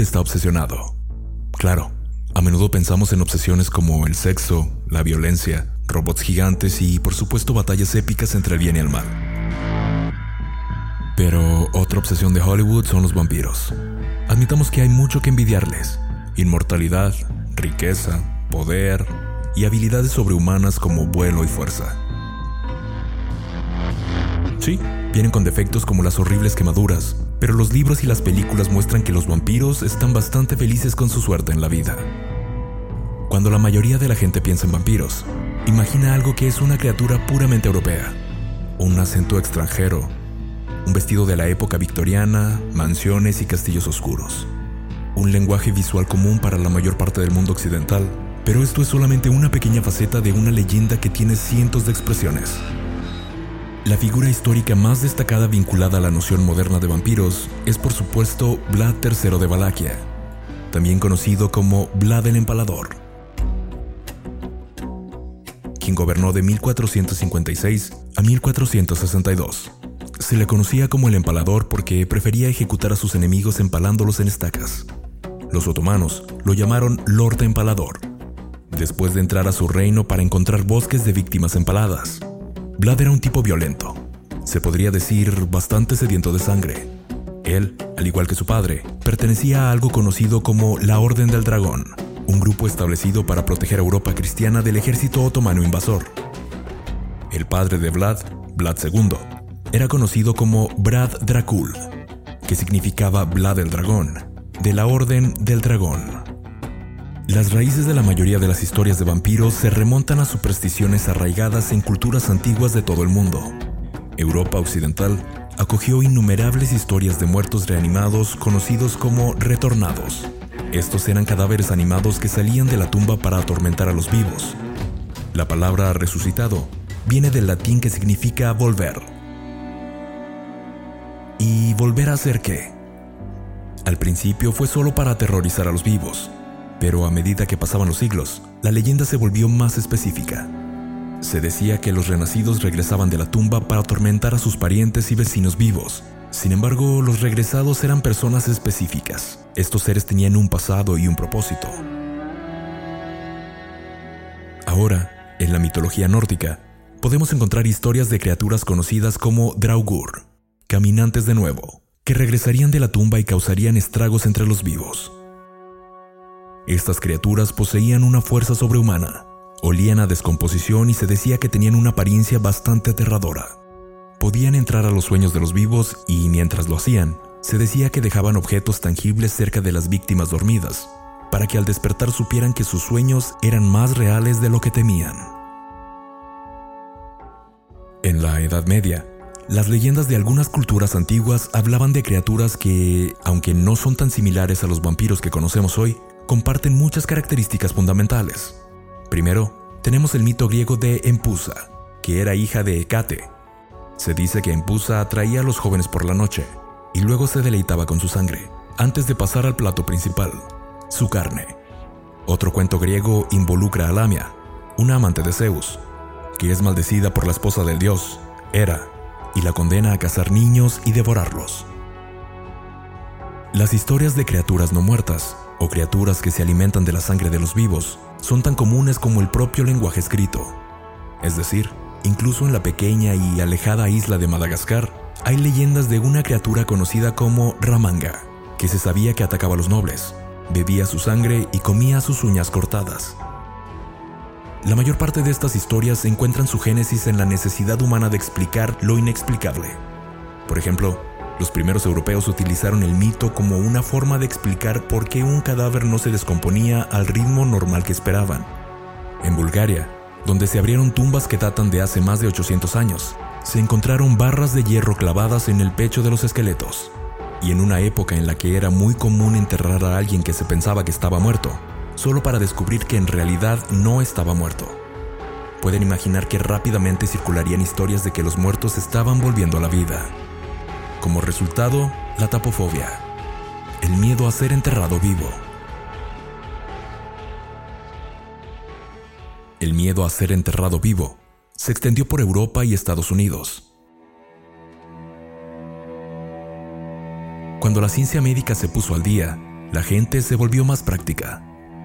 Está obsesionado. Claro, a menudo pensamos en obsesiones como el sexo, la violencia, robots gigantes y por supuesto batallas épicas entre el bien y el mal. Pero otra obsesión de Hollywood son los vampiros. Admitamos que hay mucho que envidiarles. Inmortalidad, riqueza, poder y habilidades sobrehumanas como vuelo y fuerza. Sí, vienen con defectos como las horribles quemaduras, pero los libros y las películas muestran que los vampiros están bastante felices con su suerte en la vida. Cuando la mayoría de la gente piensa en vampiros, imagina algo que es una criatura puramente europea, un acento extranjero, un vestido de la época victoriana, mansiones y castillos oscuros. Un lenguaje visual común para la mayor parte del mundo occidental, pero esto es solamente una pequeña faceta de una leyenda que tiene cientos de expresiones. La figura histórica más destacada vinculada a la noción moderna de vampiros es por supuesto Vlad III de Valaquia, también conocido como Vlad el Empalador, quien gobernó de 1456 a 1462. Se le conocía como el empalador porque prefería ejecutar a sus enemigos empalándolos en estacas. Los otomanos lo llamaron Lord Empalador, después de entrar a su reino para encontrar bosques de víctimas empaladas. Vlad era un tipo violento, se podría decir bastante sediento de sangre. Él, al igual que su padre, pertenecía a algo conocido como la Orden del Dragón, un grupo establecido para proteger a Europa cristiana del ejército otomano invasor. El padre de Vlad, Vlad II, era conocido como Brad Dracul, que significaba Vlad el Dragón, de la Orden del Dragón. Las raíces de la mayoría de las historias de vampiros se remontan a supersticiones arraigadas en culturas antiguas de todo el mundo. Europa Occidental acogió innumerables historias de muertos reanimados conocidos como retornados. Estos eran cadáveres animados que salían de la tumba para atormentar a los vivos. La palabra resucitado viene del latín que significa volver, ¿Y volver a hacer qué? Al principio fue solo para aterrorizar a los vivos, pero a medida que pasaban los siglos, la leyenda se volvió más específica. Se decía que los renacidos regresaban de la tumba para atormentar a sus parientes y vecinos vivos. Sin embargo, los regresados eran personas específicas. Estos seres tenían un pasado y un propósito. Ahora, en la mitología nórdica, podemos encontrar historias de criaturas conocidas como Draugur, caminantes de nuevo, que regresarían de la tumba y causarían estragos entre los vivos. Estas criaturas poseían una fuerza sobrehumana, olían a descomposición y se decía que tenían una apariencia bastante aterradora. Podían entrar a los sueños de los vivos y mientras lo hacían, se decía que dejaban objetos tangibles cerca de las víctimas dormidas, para que al despertar supieran que sus sueños eran más reales de lo que temían. En la Edad Media, las leyendas de algunas culturas antiguas hablaban de criaturas que, aunque no son tan similares a los vampiros que conocemos hoy, comparten muchas características fundamentales. Primero, tenemos el mito griego de Empusa, que era hija de Hecate. Se dice que Empusa atraía a los jóvenes por la noche y luego se deleitaba con su sangre, antes de pasar al plato principal, su carne. Otro cuento griego involucra a Lamia, una amante de Zeus, que es maldecida por la esposa del dios, Hera, y la condena a cazar niños y devorarlos. Las historias de criaturas no muertas, o criaturas que se alimentan de la sangre de los vivos, son tan comunes como el propio lenguaje escrito. Es decir, incluso en la pequeña y alejada isla de Madagascar, hay leyendas de una criatura conocida como Ramanga, que se sabía que atacaba a los nobles, bebía su sangre y comía sus uñas cortadas. La mayor parte de estas historias encuentran su génesis en la necesidad humana de explicar lo inexplicable. Por ejemplo, los primeros europeos utilizaron el mito como una forma de explicar por qué un cadáver no se descomponía al ritmo normal que esperaban. En Bulgaria, donde se abrieron tumbas que datan de hace más de 800 años, se encontraron barras de hierro clavadas en el pecho de los esqueletos. Y en una época en la que era muy común enterrar a alguien que se pensaba que estaba muerto, solo para descubrir que en realidad no estaba muerto. Pueden imaginar que rápidamente circularían historias de que los muertos estaban volviendo a la vida. Como resultado, la tapofobia, el miedo a ser enterrado vivo. El miedo a ser enterrado vivo se extendió por Europa y Estados Unidos. Cuando la ciencia médica se puso al día, la gente se volvió más práctica.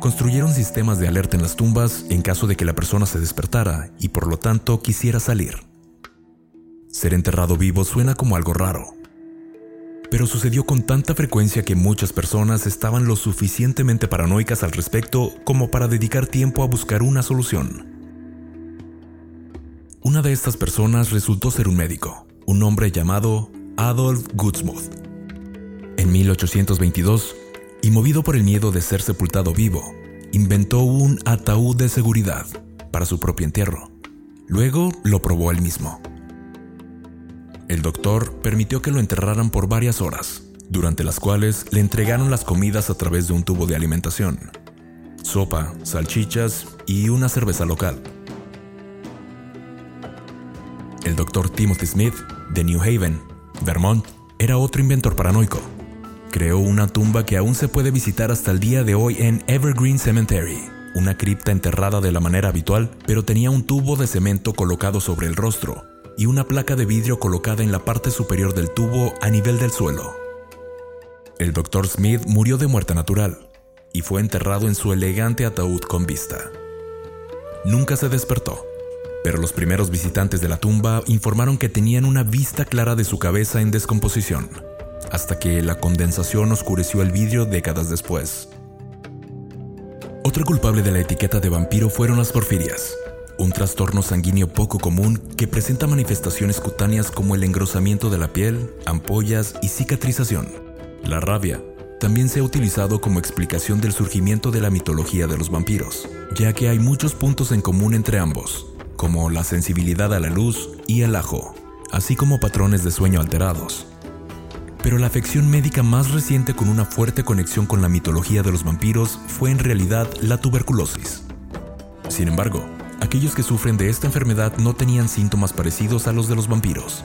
Construyeron sistemas de alerta en las tumbas en caso de que la persona se despertara y por lo tanto quisiera salir. Ser enterrado vivo suena como algo raro, pero sucedió con tanta frecuencia que muchas personas estaban lo suficientemente paranoicas al respecto como para dedicar tiempo a buscar una solución. Una de estas personas resultó ser un médico, un hombre llamado Adolf Gutsmuth. En 1822, y movido por el miedo de ser sepultado vivo, inventó un ataúd de seguridad para su propio entierro. Luego lo probó él mismo. El doctor permitió que lo enterraran por varias horas, durante las cuales le entregaron las comidas a través de un tubo de alimentación. Sopa, salchichas y una cerveza local. El doctor Timothy Smith, de New Haven, Vermont, era otro inventor paranoico. Creó una tumba que aún se puede visitar hasta el día de hoy en Evergreen Cemetery, una cripta enterrada de la manera habitual, pero tenía un tubo de cemento colocado sobre el rostro y una placa de vidrio colocada en la parte superior del tubo a nivel del suelo. El Dr. Smith murió de muerte natural y fue enterrado en su elegante ataúd con vista. Nunca se despertó, pero los primeros visitantes de la tumba informaron que tenían una vista clara de su cabeza en descomposición, hasta que la condensación oscureció el vidrio décadas después. Otro culpable de la etiqueta de vampiro fueron las porfirias, un trastorno sanguíneo poco común que presenta manifestaciones cutáneas como el engrosamiento de la piel, ampollas y cicatrización. La rabia también se ha utilizado como explicación del surgimiento de la mitología de los vampiros, ya que hay muchos puntos en común entre ambos, como la sensibilidad a la luz y el ajo, así como patrones de sueño alterados. Pero la afección médica más reciente con una fuerte conexión con la mitología de los vampiros fue en realidad la tuberculosis. Sin embargo, aquellos que sufren de esta enfermedad no tenían síntomas parecidos a los de los vampiros,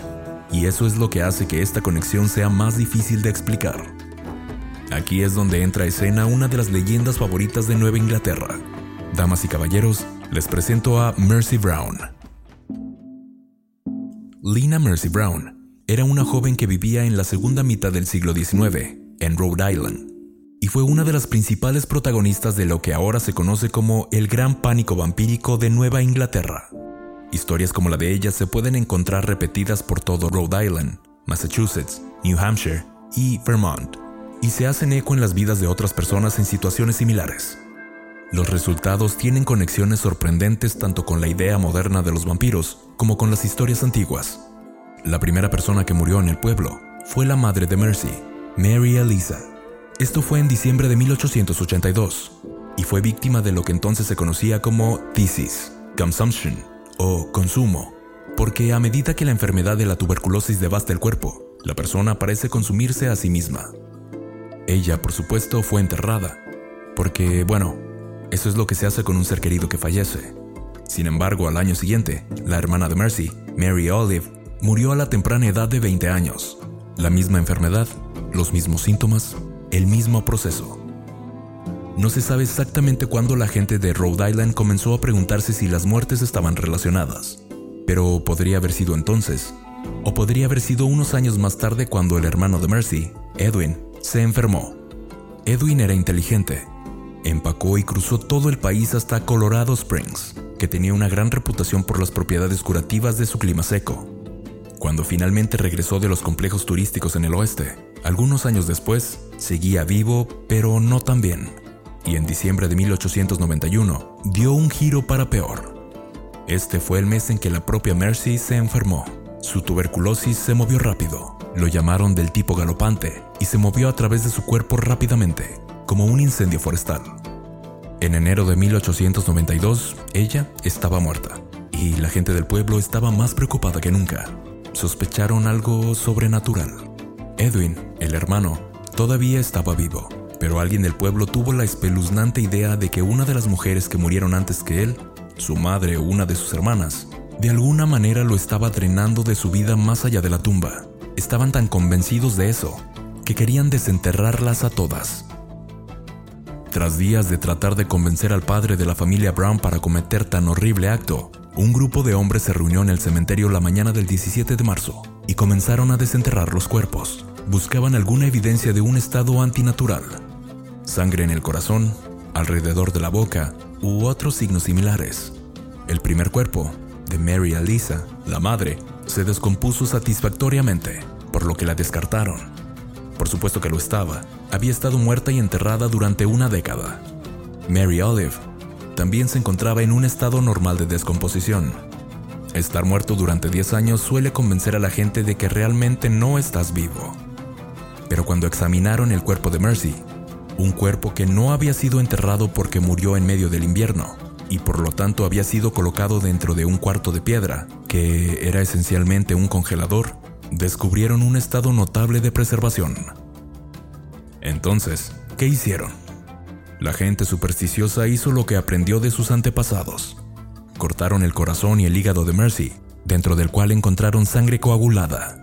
y eso es lo que hace que esta conexión sea más difícil de explicar. Aquí es donde entra a escena una de las leyendas favoritas de Nueva Inglaterra. Damas y caballeros, les presento a Mercy Brown. Lina Mercy Brown era una joven que vivía en la segunda mitad del siglo XIX, en Rhode Island y fue una de las principales protagonistas de lo que ahora se conoce como el gran pánico vampírico de Nueva Inglaterra. Historias como la de ella se pueden encontrar repetidas por todo Rhode Island, Massachusetts, New Hampshire y Vermont, y se hacen eco en las vidas de otras personas en situaciones similares. Los resultados tienen conexiones sorprendentes tanto con la idea moderna de los vampiros como con las historias antiguas. La primera persona que murió en el pueblo fue la madre de Mercy, Mary Elisa, esto fue en diciembre de 1882 y fue víctima de lo que entonces se conocía como thesis, consumption o consumo, porque a medida que la enfermedad de la tuberculosis devasta el cuerpo, la persona parece consumirse a sí misma. Ella, por supuesto, fue enterrada, porque, bueno, eso es lo que se hace con un ser querido que fallece. Sin embargo, al año siguiente, la hermana de Mercy, Mary Olive, murió a la temprana edad de 20 años. La misma enfermedad, los mismos síntomas, el mismo proceso. No se sabe exactamente cuándo la gente de Rhode Island comenzó a preguntarse si las muertes estaban relacionadas, pero podría haber sido entonces, o podría haber sido unos años más tarde cuando el hermano de Mercy, Edwin, se enfermó. Edwin era inteligente, empacó y cruzó todo el país hasta Colorado Springs, que tenía una gran reputación por las propiedades curativas de su clima seco. Cuando finalmente regresó de los complejos turísticos en el oeste, algunos años después, seguía vivo, pero no tan bien, y en diciembre de 1891 dio un giro para peor. Este fue el mes en que la propia Mercy se enfermó. Su tuberculosis se movió rápido, lo llamaron del tipo galopante, y se movió a través de su cuerpo rápidamente, como un incendio forestal. En enero de 1892, ella estaba muerta, y la gente del pueblo estaba más preocupada que nunca. Sospecharon algo sobrenatural. Edwin, el hermano, todavía estaba vivo, pero alguien del pueblo tuvo la espeluznante idea de que una de las mujeres que murieron antes que él, su madre o una de sus hermanas, de alguna manera lo estaba drenando de su vida más allá de la tumba. Estaban tan convencidos de eso que querían desenterrarlas a todas. Tras días de tratar de convencer al padre de la familia Brown para cometer tan horrible acto, un grupo de hombres se reunió en el cementerio la mañana del 17 de marzo y comenzaron a desenterrar los cuerpos. Buscaban alguna evidencia de un estado antinatural. sangre en el corazón, alrededor de la boca u otros signos similares. El primer cuerpo, de Mary Alisa, la madre, se descompuso satisfactoriamente, por lo que la descartaron. Por supuesto que lo estaba, había estado muerta y enterrada durante una década. Mary Olive también se encontraba en un estado normal de descomposición. Estar muerto durante 10 años suele convencer a la gente de que realmente no estás vivo. Pero cuando examinaron el cuerpo de Mercy, un cuerpo que no había sido enterrado porque murió en medio del invierno, y por lo tanto había sido colocado dentro de un cuarto de piedra, que era esencialmente un congelador, descubrieron un estado notable de preservación. Entonces, ¿qué hicieron? La gente supersticiosa hizo lo que aprendió de sus antepasados. Cortaron el corazón y el hígado de Mercy, dentro del cual encontraron sangre coagulada.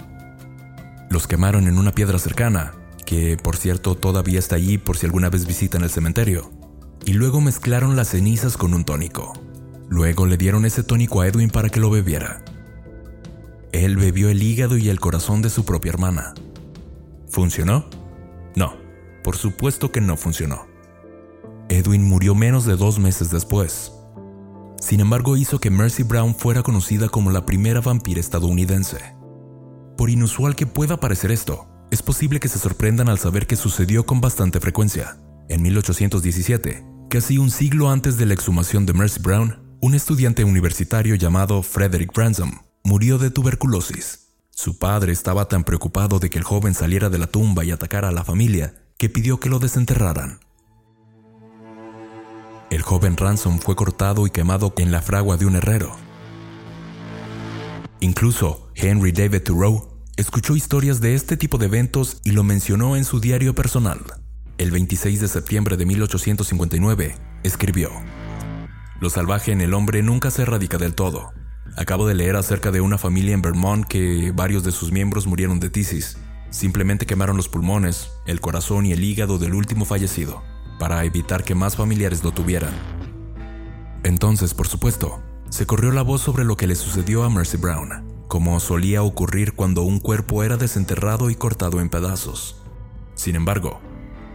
Los quemaron en una piedra cercana, que por cierto todavía está allí por si alguna vez visitan el cementerio, y luego mezclaron las cenizas con un tónico. Luego le dieron ese tónico a Edwin para que lo bebiera. Él bebió el hígado y el corazón de su propia hermana. ¿Funcionó? No, por supuesto que no funcionó. Edwin murió menos de dos meses después. Sin embargo, hizo que Mercy Brown fuera conocida como la primera vampira estadounidense. Por inusual que pueda parecer esto, es posible que se sorprendan al saber que sucedió con bastante frecuencia. En 1817, casi un siglo antes de la exhumación de Mercy Brown, un estudiante universitario llamado Frederick Ransom murió de tuberculosis. Su padre estaba tan preocupado de que el joven saliera de la tumba y atacara a la familia que pidió que lo desenterraran. El joven Ransom fue cortado y quemado en la fragua de un herrero. Incluso Henry David Thoreau escuchó historias de este tipo de eventos y lo mencionó en su diario personal. El 26 de septiembre de 1859, escribió, Lo salvaje en el hombre nunca se erradica del todo. Acabo de leer acerca de una familia en Vermont que varios de sus miembros murieron de tisis. Simplemente quemaron los pulmones, el corazón y el hígado del último fallecido, para evitar que más familiares lo tuvieran. Entonces, por supuesto, se corrió la voz sobre lo que le sucedió a Mercy Brown, como solía ocurrir cuando un cuerpo era desenterrado y cortado en pedazos. Sin embargo,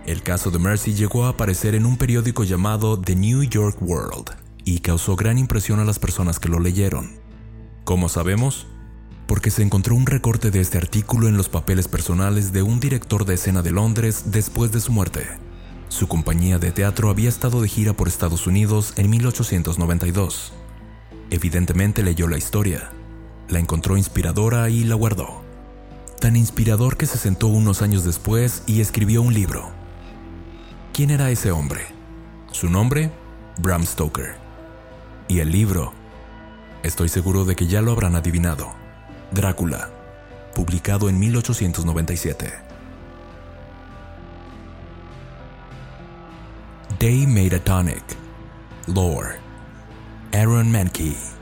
el caso de Mercy llegó a aparecer en un periódico llamado The New York World y causó gran impresión a las personas que lo leyeron. ¿Cómo sabemos? Porque se encontró un recorte de este artículo en los papeles personales de un director de escena de Londres después de su muerte. Su compañía de teatro había estado de gira por Estados Unidos en 1892. Evidentemente leyó la historia, la encontró inspiradora y la guardó. Tan inspirador que se sentó unos años después y escribió un libro. ¿Quién era ese hombre? Su nombre, Bram Stoker. Y el libro, Estoy seguro de que ya lo habrán adivinado. Drácula, publicado en 1897. Day Made a Tonic. Lore. Aaron Mankey.